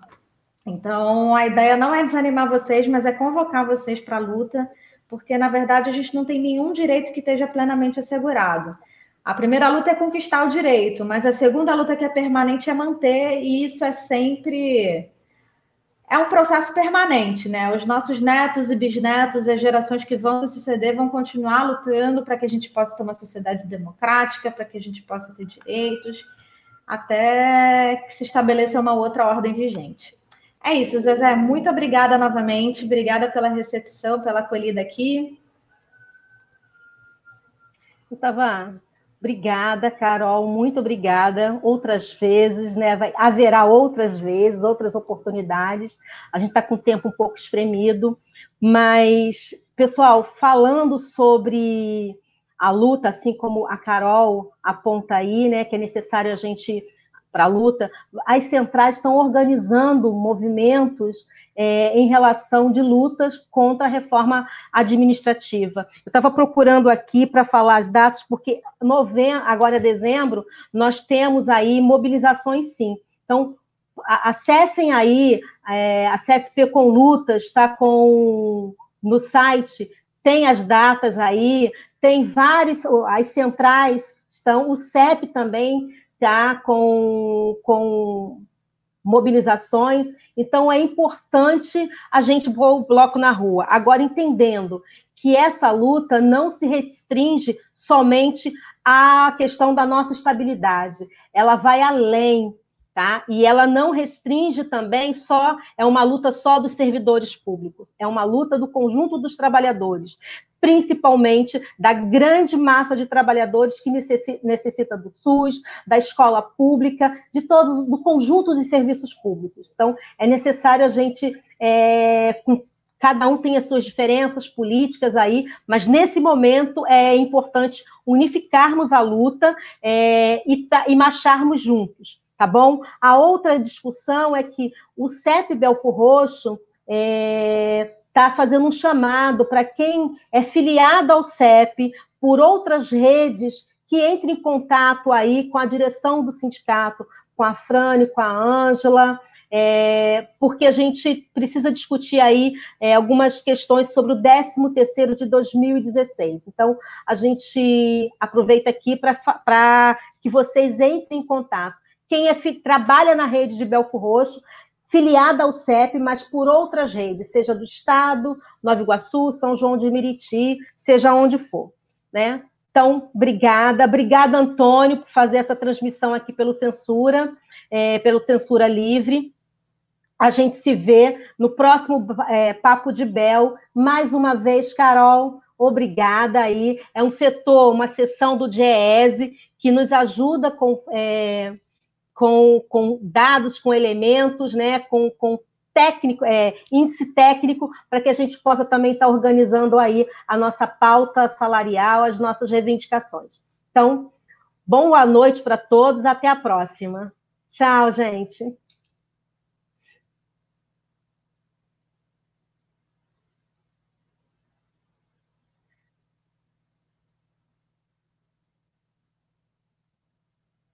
Então, a ideia não é desanimar vocês, mas é convocar vocês para a luta porque na verdade a gente não tem nenhum direito que esteja plenamente assegurado. A primeira luta é conquistar o direito, mas a segunda luta que é permanente é manter, e isso é sempre é um processo permanente, né? Os nossos netos e bisnetos e as gerações que vão suceder vão continuar lutando para que a gente possa ter uma sociedade democrática, para que a gente possa ter direitos, até que se estabeleça uma outra ordem vigente. É isso, Zezé. Muito obrigada novamente. Obrigada pela recepção, pela acolhida aqui. Estava. Obrigada, Carol. Muito obrigada. Outras vezes, né? Vai, haverá outras vezes, outras oportunidades. A gente está com o tempo um pouco espremido, mas, pessoal, falando sobre a luta, assim como a Carol aponta aí, né, que é necessário a gente para a luta, as centrais estão organizando movimentos é, em relação de lutas contra a reforma administrativa. Eu estava procurando aqui para falar as datas, porque novembro, agora é dezembro, nós temos aí mobilizações sim. Então, acessem aí, é, a CSP com Lutas está com no site, tem as datas aí, tem vários, as centrais estão, o CEP também tá? com, com mobilizações. Então, é importante a gente pôr o bloco na rua. Agora, entendendo que essa luta não se restringe somente à questão da nossa estabilidade, ela vai além, tá? E ela não restringe também só, é uma luta só dos servidores públicos, é uma luta do conjunto dos trabalhadores principalmente da grande massa de trabalhadores que necessita do SUS, da escola pública, de todo do conjunto de serviços públicos. Então, é necessário a gente é, cada um tem as suas diferenças políticas aí, mas nesse momento é importante unificarmos a luta é, e, e marcharmos juntos, tá bom? A outra discussão é que o CEP Belfor Roxo é, está fazendo um chamado para quem é filiado ao CEP por outras redes que entre em contato aí com a direção do sindicato, com a Frane, com a Ângela, é, porque a gente precisa discutir aí é, algumas questões sobre o 13º de 2016. Então, a gente aproveita aqui para que vocês entrem em contato. Quem é, trabalha na rede de Belfo Roxo filiada ao CEP, mas por outras redes, seja do Estado, Nova Iguaçu, São João de Meriti, seja onde for, né? Então, obrigada, obrigada, Antônio, por fazer essa transmissão aqui pelo Censura, é, pelo Censura Livre. A gente se vê no próximo é, Papo de Bel. Mais uma vez, Carol, obrigada aí. É um setor, uma sessão do DIEESE que nos ajuda com. É, com, com dados, com elementos, né, com, com técnico, é, índice técnico, para que a gente possa também estar organizando aí a nossa pauta salarial, as nossas reivindicações. Então, boa noite para todos, até a próxima. Tchau, gente.